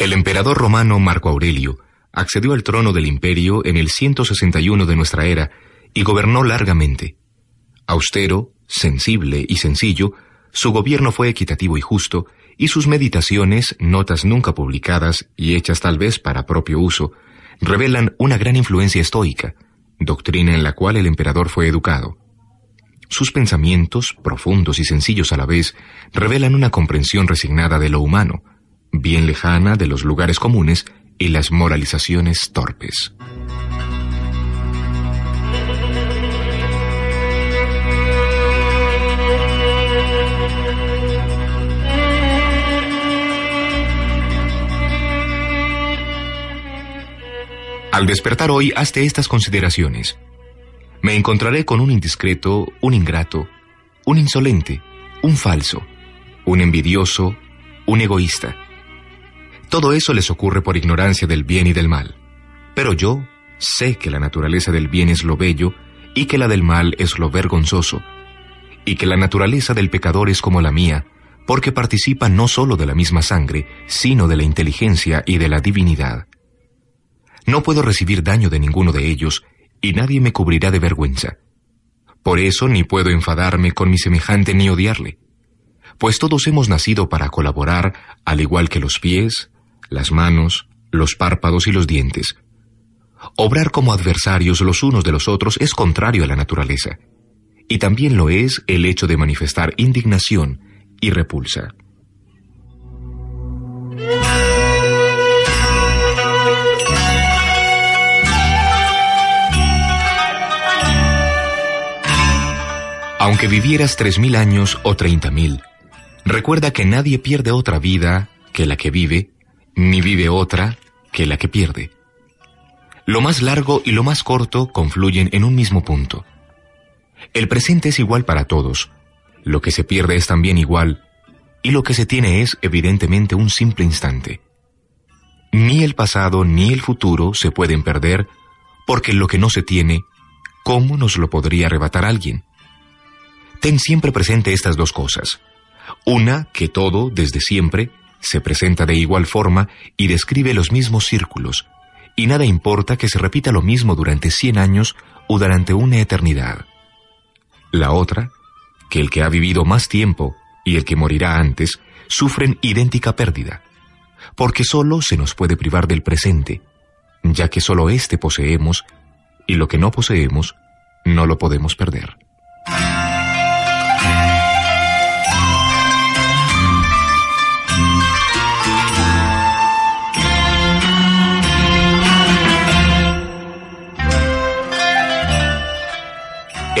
El emperador romano Marco Aurelio accedió al trono del imperio en el 161 de nuestra era y gobernó largamente. Austero, sensible y sencillo, su gobierno fue equitativo y justo, y sus meditaciones, notas nunca publicadas y hechas tal vez para propio uso, revelan una gran influencia estoica, doctrina en la cual el emperador fue educado. Sus pensamientos, profundos y sencillos a la vez, revelan una comprensión resignada de lo humano, bien lejana de los lugares comunes y las moralizaciones torpes. Al despertar hoy, hazte estas consideraciones. Me encontraré con un indiscreto, un ingrato, un insolente, un falso, un envidioso, un egoísta todo eso les ocurre por ignorancia del bien y del mal. Pero yo sé que la naturaleza del bien es lo bello y que la del mal es lo vergonzoso, y que la naturaleza del pecador es como la mía, porque participa no sólo de la misma sangre, sino de la inteligencia y de la divinidad. No puedo recibir daño de ninguno de ellos, y nadie me cubrirá de vergüenza. Por eso ni puedo enfadarme con mi semejante ni odiarle, pues todos hemos nacido para colaborar, al igual que los pies, las manos, los párpados y los dientes. Obrar como adversarios los unos de los otros es contrario a la naturaleza, y también lo es el hecho de manifestar indignación y repulsa. Aunque vivieras tres mil años o treinta mil, recuerda que nadie pierde otra vida que la que vive ni vive otra que la que pierde. Lo más largo y lo más corto confluyen en un mismo punto. El presente es igual para todos, lo que se pierde es también igual, y lo que se tiene es evidentemente un simple instante. Ni el pasado ni el futuro se pueden perder, porque lo que no se tiene, ¿cómo nos lo podría arrebatar alguien? Ten siempre presente estas dos cosas. Una, que todo, desde siempre, se presenta de igual forma y describe los mismos círculos, y nada importa que se repita lo mismo durante cien años o durante una eternidad. La otra, que el que ha vivido más tiempo y el que morirá antes sufren idéntica pérdida, porque solo se nos puede privar del presente, ya que solo éste poseemos, y lo que no poseemos no lo podemos perder.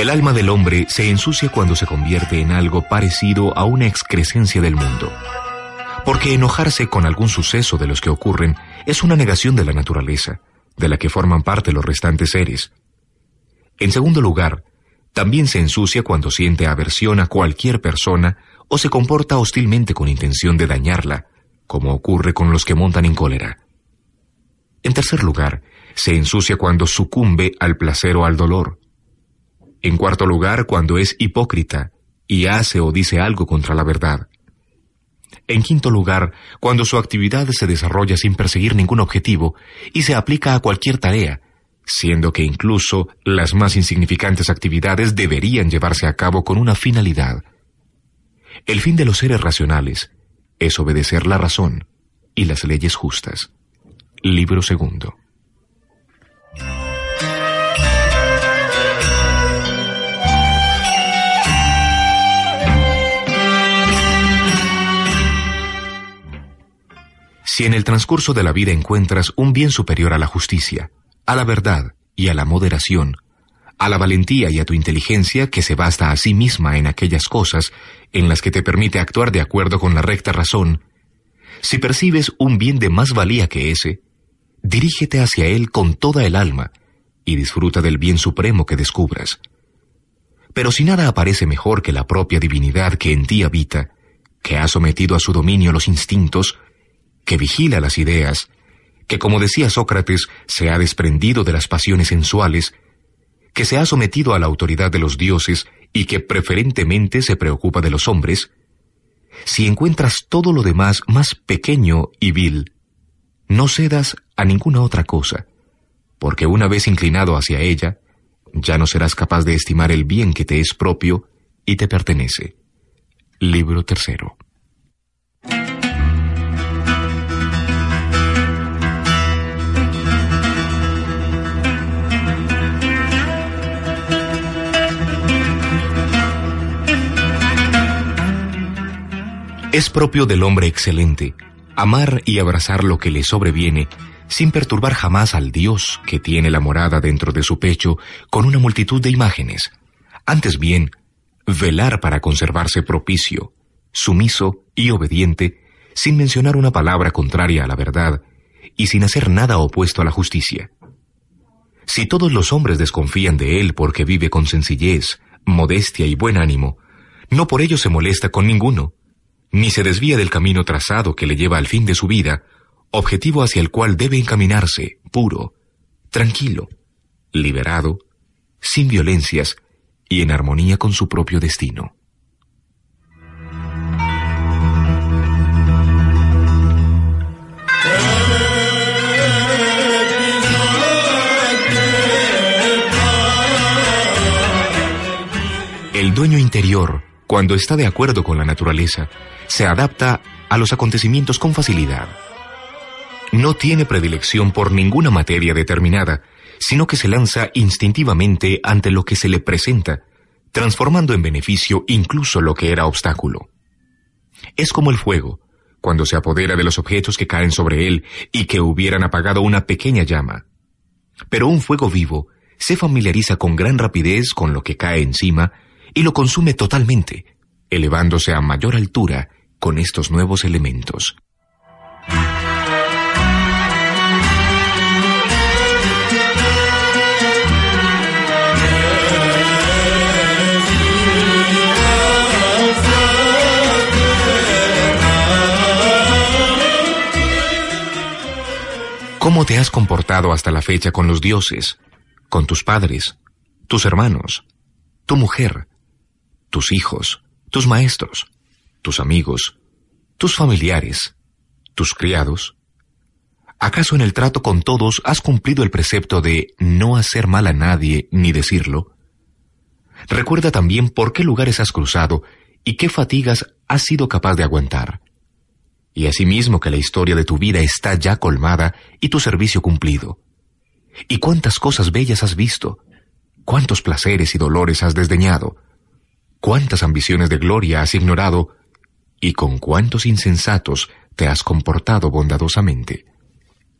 El alma del hombre se ensucia cuando se convierte en algo parecido a una excrescencia del mundo. Porque enojarse con algún suceso de los que ocurren es una negación de la naturaleza, de la que forman parte los restantes seres. En segundo lugar, también se ensucia cuando siente aversión a cualquier persona o se comporta hostilmente con intención de dañarla, como ocurre con los que montan en cólera. En tercer lugar, se ensucia cuando sucumbe al placer o al dolor, en cuarto lugar, cuando es hipócrita y hace o dice algo contra la verdad. En quinto lugar, cuando su actividad se desarrolla sin perseguir ningún objetivo y se aplica a cualquier tarea, siendo que incluso las más insignificantes actividades deberían llevarse a cabo con una finalidad. El fin de los seres racionales es obedecer la razón y las leyes justas. Libro segundo. Si en el transcurso de la vida encuentras un bien superior a la justicia, a la verdad y a la moderación, a la valentía y a tu inteligencia que se basta a sí misma en aquellas cosas en las que te permite actuar de acuerdo con la recta razón, si percibes un bien de más valía que ese, dirígete hacia él con toda el alma y disfruta del bien supremo que descubras. Pero si nada aparece mejor que la propia divinidad que en ti habita, que ha sometido a su dominio los instintos, que vigila las ideas, que como decía Sócrates se ha desprendido de las pasiones sensuales, que se ha sometido a la autoridad de los dioses y que preferentemente se preocupa de los hombres, si encuentras todo lo demás más pequeño y vil, no cedas a ninguna otra cosa, porque una vez inclinado hacia ella, ya no serás capaz de estimar el bien que te es propio y te pertenece. Libro tercero. Es propio del hombre excelente amar y abrazar lo que le sobreviene sin perturbar jamás al Dios que tiene la morada dentro de su pecho con una multitud de imágenes. Antes bien, velar para conservarse propicio, sumiso y obediente, sin mencionar una palabra contraria a la verdad y sin hacer nada opuesto a la justicia. Si todos los hombres desconfían de él porque vive con sencillez, modestia y buen ánimo, no por ello se molesta con ninguno, ni se desvía del camino trazado que le lleva al fin de su vida, objetivo hacia el cual debe encaminarse, puro, tranquilo, liberado, sin violencias y en armonía con su propio destino. El dueño interior, cuando está de acuerdo con la naturaleza, se adapta a los acontecimientos con facilidad. No tiene predilección por ninguna materia determinada, sino que se lanza instintivamente ante lo que se le presenta, transformando en beneficio incluso lo que era obstáculo. Es como el fuego, cuando se apodera de los objetos que caen sobre él y que hubieran apagado una pequeña llama. Pero un fuego vivo se familiariza con gran rapidez con lo que cae encima y lo consume totalmente, elevándose a mayor altura con estos nuevos elementos. ¿Cómo te has comportado hasta la fecha con los dioses, con tus padres, tus hermanos, tu mujer, tus hijos, tus maestros? tus amigos, tus familiares, tus criados? ¿Acaso en el trato con todos has cumplido el precepto de no hacer mal a nadie ni decirlo? Recuerda también por qué lugares has cruzado y qué fatigas has sido capaz de aguantar. Y asimismo que la historia de tu vida está ya colmada y tu servicio cumplido. Y cuántas cosas bellas has visto, cuántos placeres y dolores has desdeñado, cuántas ambiciones de gloria has ignorado y con cuántos insensatos te has comportado bondadosamente.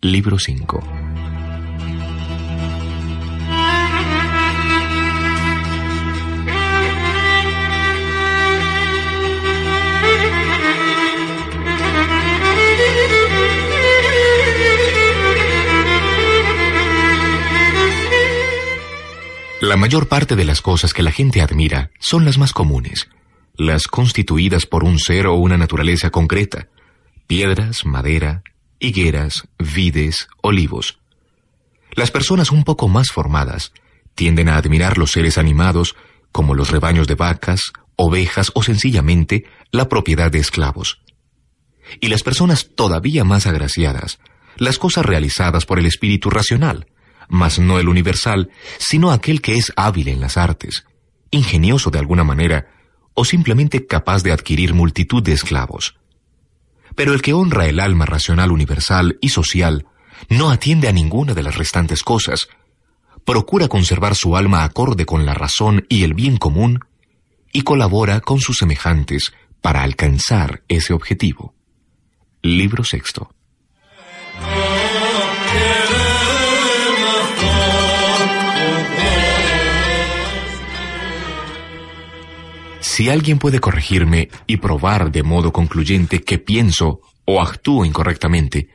Libro 5 mayor parte de las cosas que la gente admira son las más comunes, las constituidas por un ser o una naturaleza concreta, piedras, madera, higueras, vides, olivos. Las personas un poco más formadas tienden a admirar los seres animados como los rebaños de vacas, ovejas o sencillamente la propiedad de esclavos. Y las personas todavía más agraciadas, las cosas realizadas por el espíritu racional, mas no el universal, sino aquel que es hábil en las artes, ingenioso de alguna manera, o simplemente capaz de adquirir multitud de esclavos. Pero el que honra el alma racional universal y social no atiende a ninguna de las restantes cosas, procura conservar su alma acorde con la razón y el bien común, y colabora con sus semejantes para alcanzar ese objetivo. Libro sexto. Si alguien puede corregirme y probar de modo concluyente que pienso o actúo incorrectamente,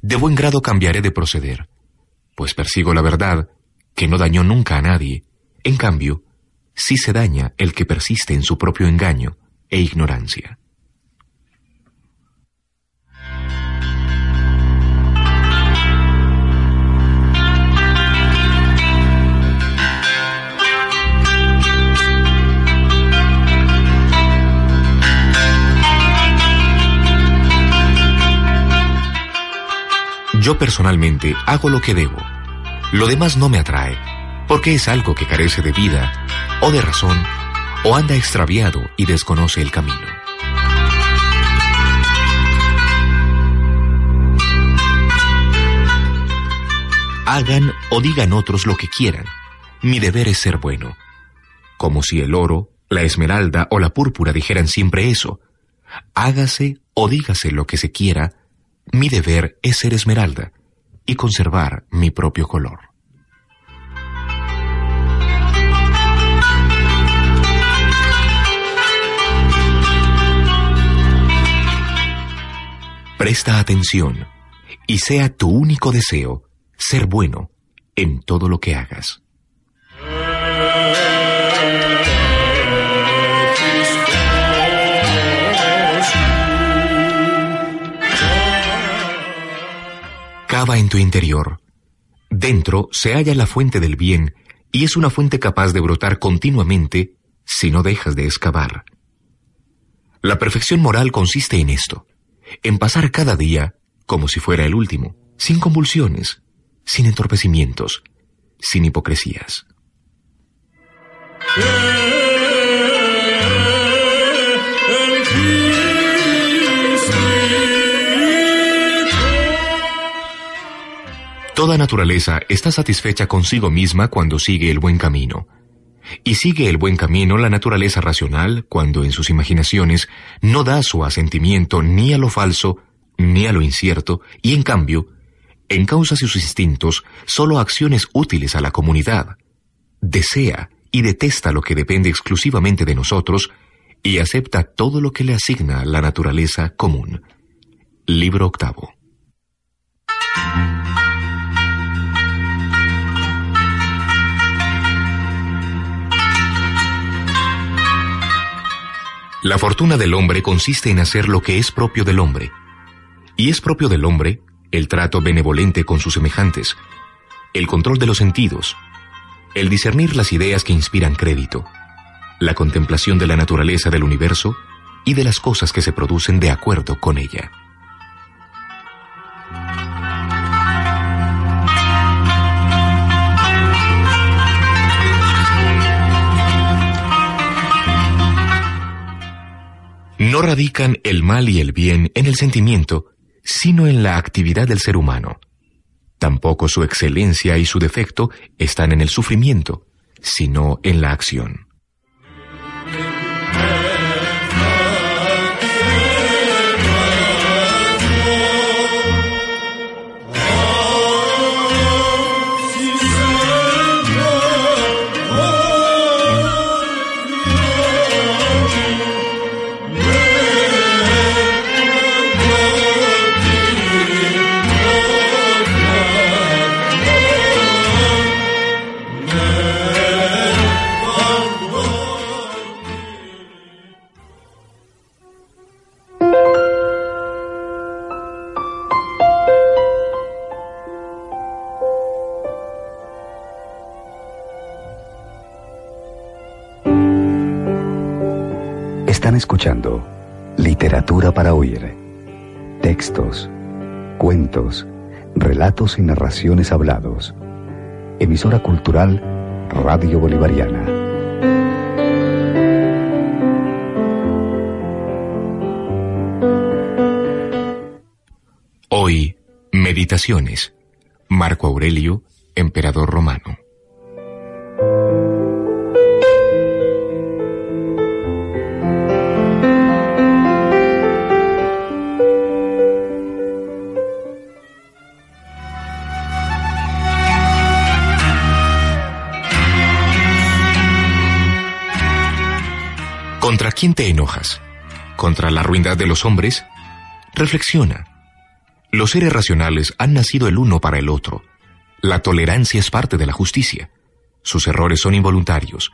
de buen grado cambiaré de proceder, pues persigo la verdad, que no dañó nunca a nadie. En cambio, sí se daña el que persiste en su propio engaño e ignorancia. Yo personalmente hago lo que debo. Lo demás no me atrae, porque es algo que carece de vida, o de razón, o anda extraviado y desconoce el camino. Hagan o digan otros lo que quieran. Mi deber es ser bueno. Como si el oro, la esmeralda o la púrpura dijeran siempre eso. Hágase o dígase lo que se quiera, mi deber es ser esmeralda y conservar mi propio color. Presta atención y sea tu único deseo ser bueno en todo lo que hagas. Cava en tu interior. Dentro se halla la fuente del bien y es una fuente capaz de brotar continuamente si no dejas de excavar. La perfección moral consiste en esto, en pasar cada día como si fuera el último, sin convulsiones, sin entorpecimientos, sin hipocresías. Toda naturaleza está satisfecha consigo misma cuando sigue el buen camino. Y sigue el buen camino la naturaleza racional cuando en sus imaginaciones no da su asentimiento ni a lo falso ni a lo incierto, y en cambio, encausa sus instintos solo acciones útiles a la comunidad. Desea y detesta lo que depende exclusivamente de nosotros y acepta todo lo que le asigna la naturaleza común. Libro octavo. La fortuna del hombre consiste en hacer lo que es propio del hombre. Y es propio del hombre el trato benevolente con sus semejantes, el control de los sentidos, el discernir las ideas que inspiran crédito, la contemplación de la naturaleza del universo y de las cosas que se producen de acuerdo con ella. No radican el mal y el bien en el sentimiento, sino en la actividad del ser humano. Tampoco su excelencia y su defecto están en el sufrimiento, sino en la acción. Escuchando Literatura para Oír. Textos, cuentos, relatos y narraciones hablados. Emisora cultural Radio Bolivariana. Hoy, Meditaciones. Marco Aurelio, Emperador Romano. Quién te enojas? ¿Contra la ruindad de los hombres? Reflexiona. Los seres racionales han nacido el uno para el otro. La tolerancia es parte de la justicia. Sus errores son involuntarios.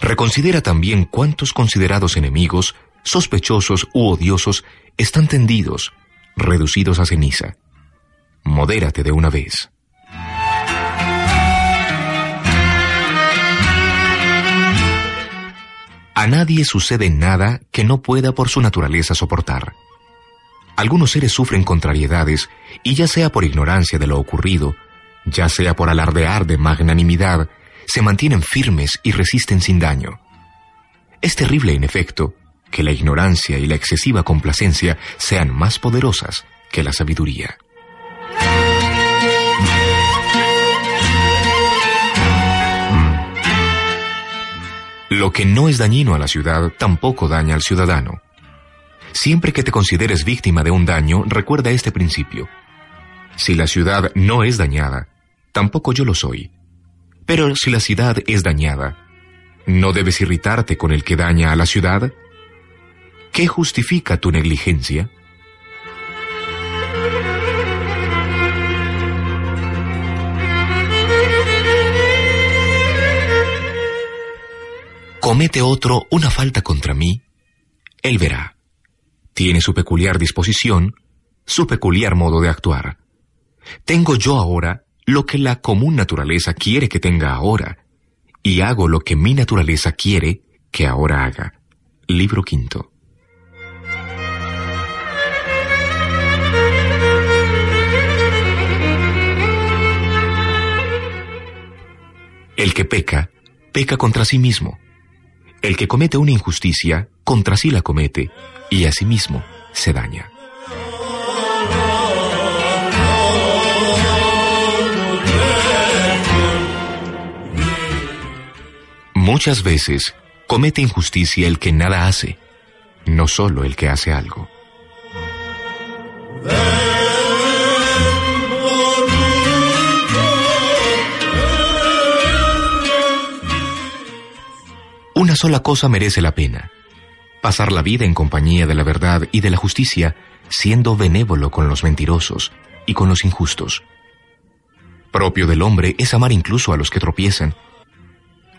Reconsidera también cuántos considerados enemigos, sospechosos u odiosos están tendidos, reducidos a ceniza. Modérate de una vez. A nadie sucede nada que no pueda por su naturaleza soportar. Algunos seres sufren contrariedades y ya sea por ignorancia de lo ocurrido, ya sea por alardear de magnanimidad, se mantienen firmes y resisten sin daño. Es terrible, en efecto, que la ignorancia y la excesiva complacencia sean más poderosas que la sabiduría. Lo que no es dañino a la ciudad tampoco daña al ciudadano. Siempre que te consideres víctima de un daño, recuerda este principio. Si la ciudad no es dañada, tampoco yo lo soy. Pero si la ciudad es dañada, ¿no debes irritarte con el que daña a la ciudad? ¿Qué justifica tu negligencia? Comete otro una falta contra mí, él verá. Tiene su peculiar disposición, su peculiar modo de actuar. Tengo yo ahora lo que la común naturaleza quiere que tenga ahora, y hago lo que mi naturaleza quiere que ahora haga. Libro quinto. El que peca, peca contra sí mismo. El que comete una injusticia, contra sí la comete, y a sí mismo se daña. Muchas veces comete injusticia el que nada hace, no solo el que hace algo. Sola cosa merece la pena. Pasar la vida en compañía de la verdad y de la justicia, siendo benévolo con los mentirosos y con los injustos. Propio del hombre es amar incluso a los que tropiezan.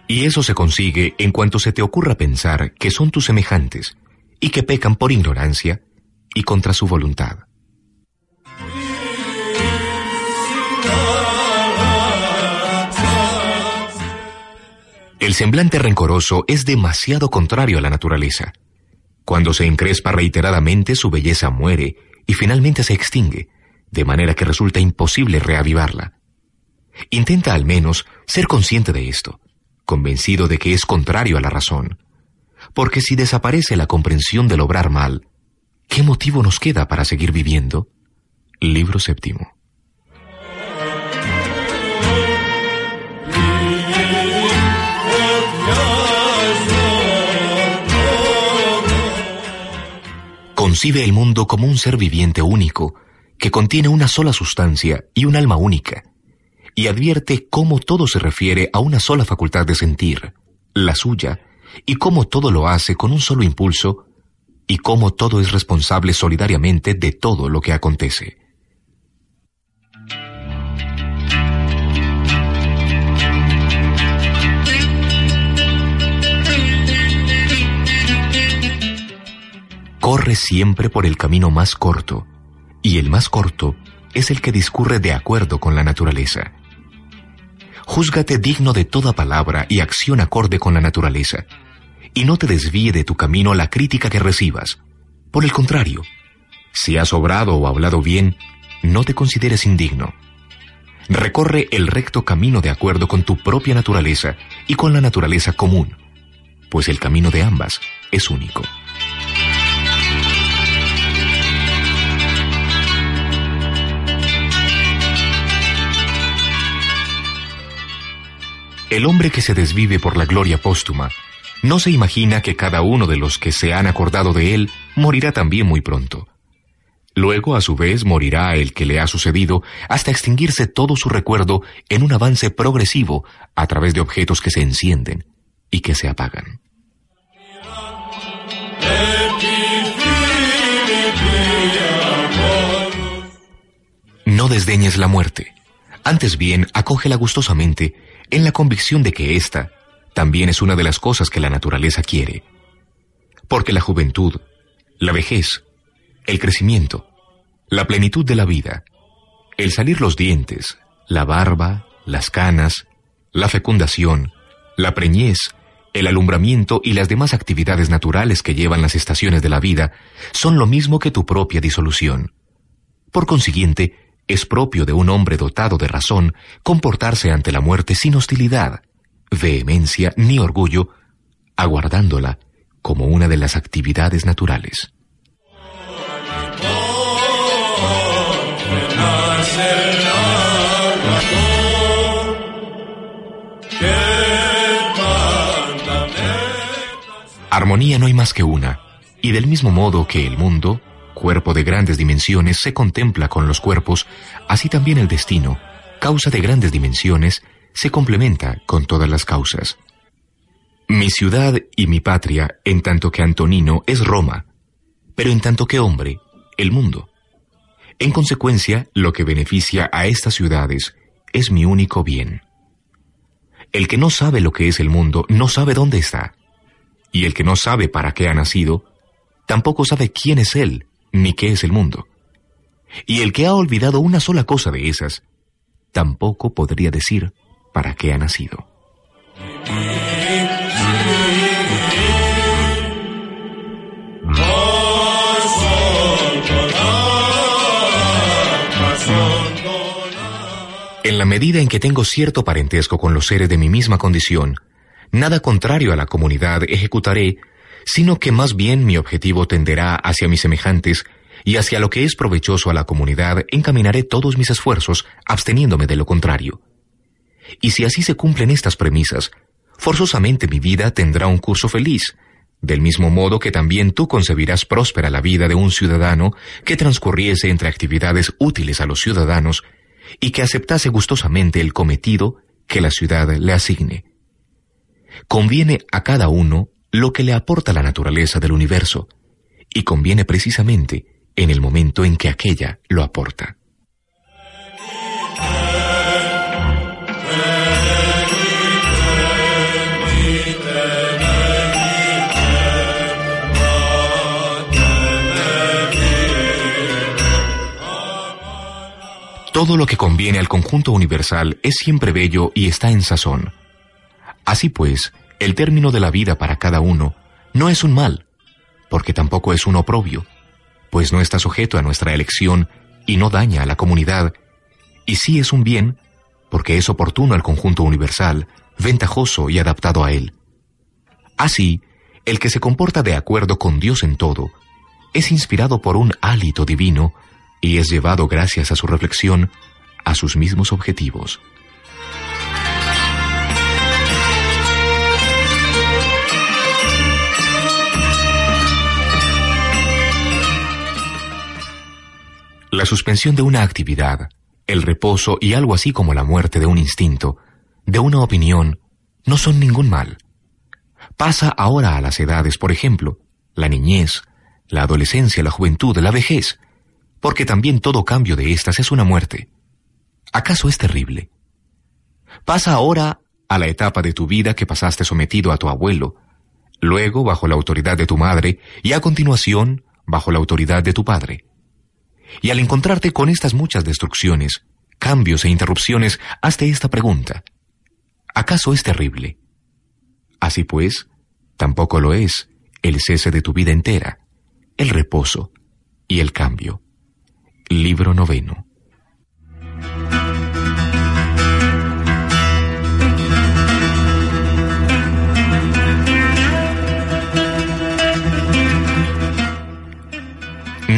Y eso se consigue en cuanto se te ocurra pensar que son tus semejantes y que pecan por ignorancia y contra su voluntad. El semblante rencoroso es demasiado contrario a la naturaleza. Cuando se encrespa reiteradamente, su belleza muere y finalmente se extingue, de manera que resulta imposible reavivarla. Intenta al menos ser consciente de esto, convencido de que es contrario a la razón. Porque si desaparece la comprensión del obrar mal, ¿qué motivo nos queda para seguir viviendo? Libro séptimo. Concibe el mundo como un ser viviente único, que contiene una sola sustancia y un alma única, y advierte cómo todo se refiere a una sola facultad de sentir, la suya, y cómo todo lo hace con un solo impulso, y cómo todo es responsable solidariamente de todo lo que acontece. Corre siempre por el camino más corto, y el más corto es el que discurre de acuerdo con la naturaleza. Júzgate digno de toda palabra y acción acorde con la naturaleza, y no te desvíe de tu camino la crítica que recibas. Por el contrario, si has obrado o hablado bien, no te consideres indigno. Recorre el recto camino de acuerdo con tu propia naturaleza y con la naturaleza común, pues el camino de ambas es único. El hombre que se desvive por la gloria póstuma no se imagina que cada uno de los que se han acordado de él morirá también muy pronto. Luego, a su vez, morirá el que le ha sucedido hasta extinguirse todo su recuerdo en un avance progresivo a través de objetos que se encienden y que se apagan. No desdeñes la muerte, antes bien acógela gustosamente en la convicción de que ésta también es una de las cosas que la naturaleza quiere. Porque la juventud, la vejez, el crecimiento, la plenitud de la vida, el salir los dientes, la barba, las canas, la fecundación, la preñez, el alumbramiento y las demás actividades naturales que llevan las estaciones de la vida son lo mismo que tu propia disolución. Por consiguiente, es propio de un hombre dotado de razón comportarse ante la muerte sin hostilidad, vehemencia ni orgullo, aguardándola como una de las actividades naturales. Armonía no hay más que una, y del mismo modo que el mundo, cuerpo de grandes dimensiones, se contempla con los cuerpos, así también el destino, causa de grandes dimensiones, se complementa con todas las causas. Mi ciudad y mi patria, en tanto que Antonino, es Roma, pero en tanto que hombre, el mundo. En consecuencia, lo que beneficia a estas ciudades es mi único bien. El que no sabe lo que es el mundo no sabe dónde está. Y el que no sabe para qué ha nacido, tampoco sabe quién es él ni qué es el mundo. Y el que ha olvidado una sola cosa de esas, tampoco podría decir para qué ha nacido. En la medida en que tengo cierto parentesco con los seres de mi misma condición, nada contrario a la comunidad ejecutaré, sino que más bien mi objetivo tenderá hacia mis semejantes y hacia lo que es provechoso a la comunidad encaminaré todos mis esfuerzos, absteniéndome de lo contrario. Y si así se cumplen estas premisas, forzosamente mi vida tendrá un curso feliz, del mismo modo que también tú concebirás próspera la vida de un ciudadano que transcurriese entre actividades útiles a los ciudadanos y que aceptase gustosamente el cometido que la ciudad le asigne. Conviene a cada uno lo que le aporta la naturaleza del universo, y conviene precisamente en el momento en que aquella lo aporta. Todo lo que conviene al conjunto universal es siempre bello y está en sazón. Así pues, el término de la vida para cada uno no es un mal, porque tampoco es un oprobio, pues no está sujeto a nuestra elección y no daña a la comunidad, y sí es un bien, porque es oportuno al conjunto universal, ventajoso y adaptado a él. Así, el que se comporta de acuerdo con Dios en todo, es inspirado por un hálito divino y es llevado gracias a su reflexión a sus mismos objetivos. La suspensión de una actividad, el reposo y algo así como la muerte de un instinto, de una opinión, no son ningún mal. Pasa ahora a las edades, por ejemplo, la niñez, la adolescencia, la juventud, la vejez, porque también todo cambio de éstas es una muerte. ¿Acaso es terrible? Pasa ahora a la etapa de tu vida que pasaste sometido a tu abuelo, luego bajo la autoridad de tu madre y a continuación bajo la autoridad de tu padre. Y al encontrarte con estas muchas destrucciones, cambios e interrupciones, hazte esta pregunta. ¿Acaso es terrible? Así pues, tampoco lo es el cese de tu vida entera, el reposo y el cambio. Libro noveno.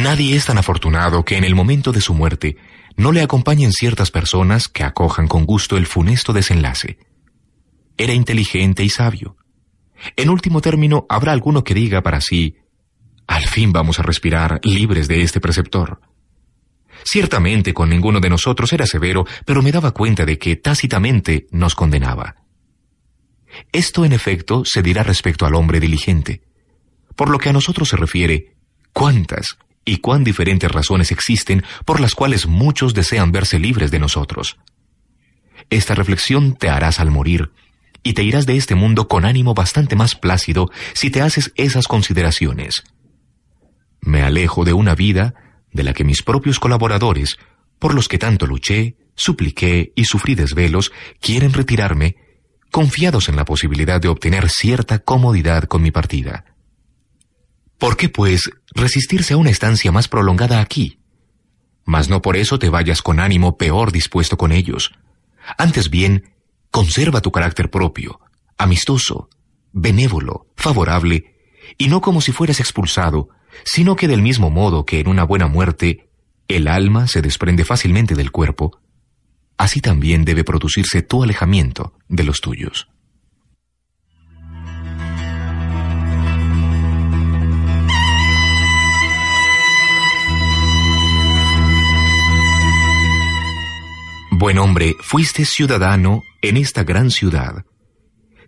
Nadie es tan afortunado que en el momento de su muerte no le acompañen ciertas personas que acojan con gusto el funesto desenlace. Era inteligente y sabio. En último término, habrá alguno que diga para sí, al fin vamos a respirar libres de este preceptor. Ciertamente con ninguno de nosotros era severo, pero me daba cuenta de que tácitamente nos condenaba. Esto en efecto se dirá respecto al hombre diligente Por lo que a nosotros se refiere, ¿cuántas y cuán diferentes razones existen por las cuales muchos desean verse libres de nosotros? Esta reflexión te harás al morir, y te irás de este mundo con ánimo bastante más plácido si te haces esas consideraciones. Me alejo de una vida de la que mis propios colaboradores, por los que tanto luché, supliqué y sufrí desvelos, quieren retirarme, confiados en la posibilidad de obtener cierta comodidad con mi partida. ¿Por qué, pues, resistirse a una estancia más prolongada aquí? Mas no por eso te vayas con ánimo peor dispuesto con ellos. Antes bien, conserva tu carácter propio, amistoso, benévolo, favorable, y no como si fueras expulsado, sino que del mismo modo que en una buena muerte el alma se desprende fácilmente del cuerpo, así también debe producirse tu alejamiento de los tuyos. Buen hombre, fuiste ciudadano en esta gran ciudad.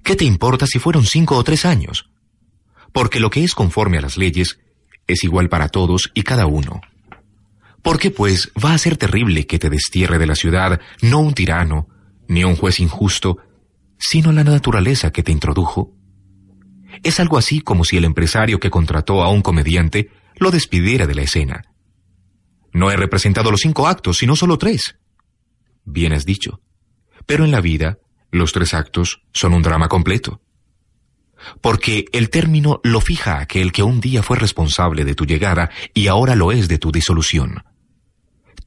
¿Qué te importa si fueron cinco o tres años? Porque lo que es conforme a las leyes es igual para todos y cada uno. ¿Por qué, pues, va a ser terrible que te destierre de la ciudad no un tirano, ni un juez injusto, sino la naturaleza que te introdujo? Es algo así como si el empresario que contrató a un comediante lo despidiera de la escena. No he representado los cinco actos, sino solo tres. Bien has dicho. Pero en la vida, los tres actos son un drama completo porque el término lo fija aquel que un día fue responsable de tu llegada y ahora lo es de tu disolución.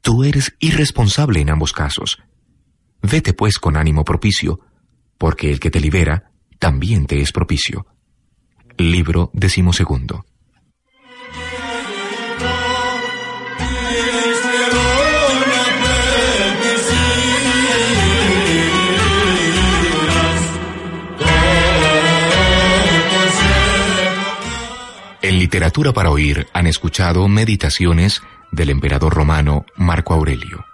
Tú eres irresponsable en ambos casos. Vete pues con ánimo propicio, porque el que te libera también te es propicio. Libro decimosegundo. Literatura para Oír han escuchado Meditaciones del emperador romano Marco Aurelio.